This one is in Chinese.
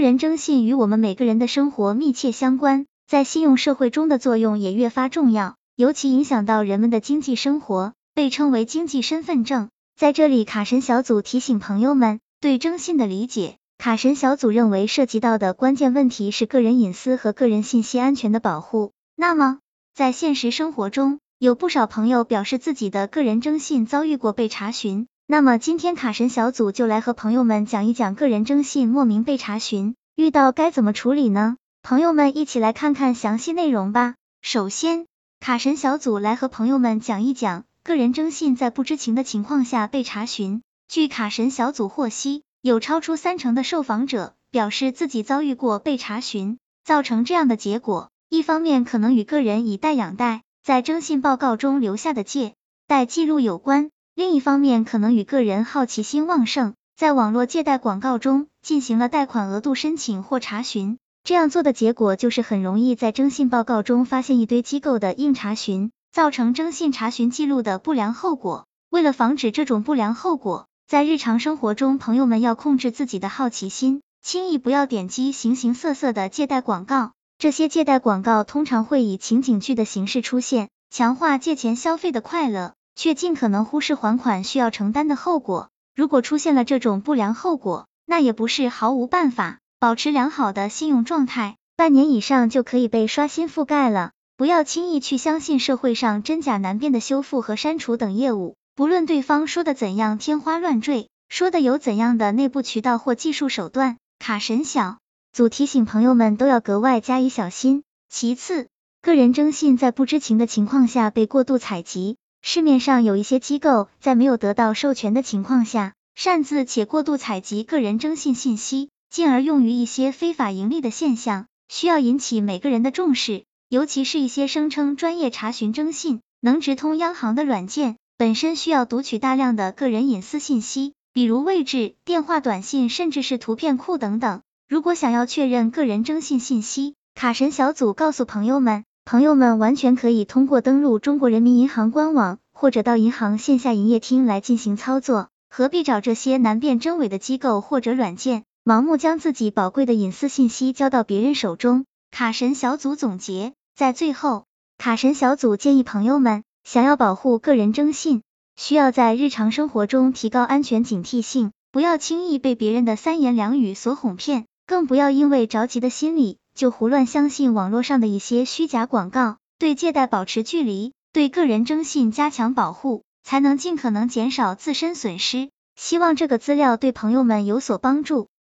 个人征信与我们每个人的生活密切相关，在信用社会中的作用也越发重要，尤其影响到人们的经济生活，被称为经济身份证。在这里，卡神小组提醒朋友们，对征信的理解。卡神小组认为，涉及到的关键问题是个人隐私和个人信息安全的保护。那么，在现实生活中，有不少朋友表示自己的个人征信遭遇过被查询。那么，今天卡神小组就来和朋友们讲一讲个人征信莫名被查询，遇到该怎么处理呢？朋友们一起来看看详细内容吧。首先，卡神小组来和朋友们讲一讲个人征信在不知情的情况下被查询。据卡神小组获悉。有超出三成的受访者表示自己遭遇过被查询，造成这样的结果，一方面可能与个人以贷养贷在征信报告中留下的借贷记录有关，另一方面可能与个人好奇心旺盛，在网络借贷广告中进行了贷款额度申请或查询，这样做的结果就是很容易在征信报告中发现一堆机构的硬查询，造成征信查询记录的不良后果。为了防止这种不良后果，在日常生活中，朋友们要控制自己的好奇心，轻易不要点击形形色色的借贷广告。这些借贷广告通常会以情景剧的形式出现，强化借钱消费的快乐，却尽可能忽视还款需要承担的后果。如果出现了这种不良后果，那也不是毫无办法。保持良好的信用状态，半年以上就可以被刷新覆盖了。不要轻易去相信社会上真假难辨的修复和删除等业务。不论对方说的怎样天花乱坠，说的有怎样的内部渠道或技术手段，卡神小组提醒朋友们都要格外加以小心。其次，个人征信在不知情的情况下被过度采集，市面上有一些机构在没有得到授权的情况下，擅自且过度采集个人征信信息，进而用于一些非法盈利的现象，需要引起每个人的重视。尤其是一些声称专业查询征信、能直通央行的软件。本身需要读取大量的个人隐私信息，比如位置、电话、短信，甚至是图片库等等。如果想要确认个人征信信息，卡神小组告诉朋友们，朋友们完全可以通过登录中国人民银行官网，或者到银行线下营业厅来进行操作。何必找这些难辨真伪的机构或者软件，盲目将自己宝贵的隐私信息交到别人手中？卡神小组总结，在最后，卡神小组建议朋友们。想要保护个人征信，需要在日常生活中提高安全警惕性，不要轻易被别人的三言两语所哄骗，更不要因为着急的心理就胡乱相信网络上的一些虚假广告。对借贷保持距离，对个人征信加强保护，才能尽可能减少自身损失。希望这个资料对朋友们有所帮助。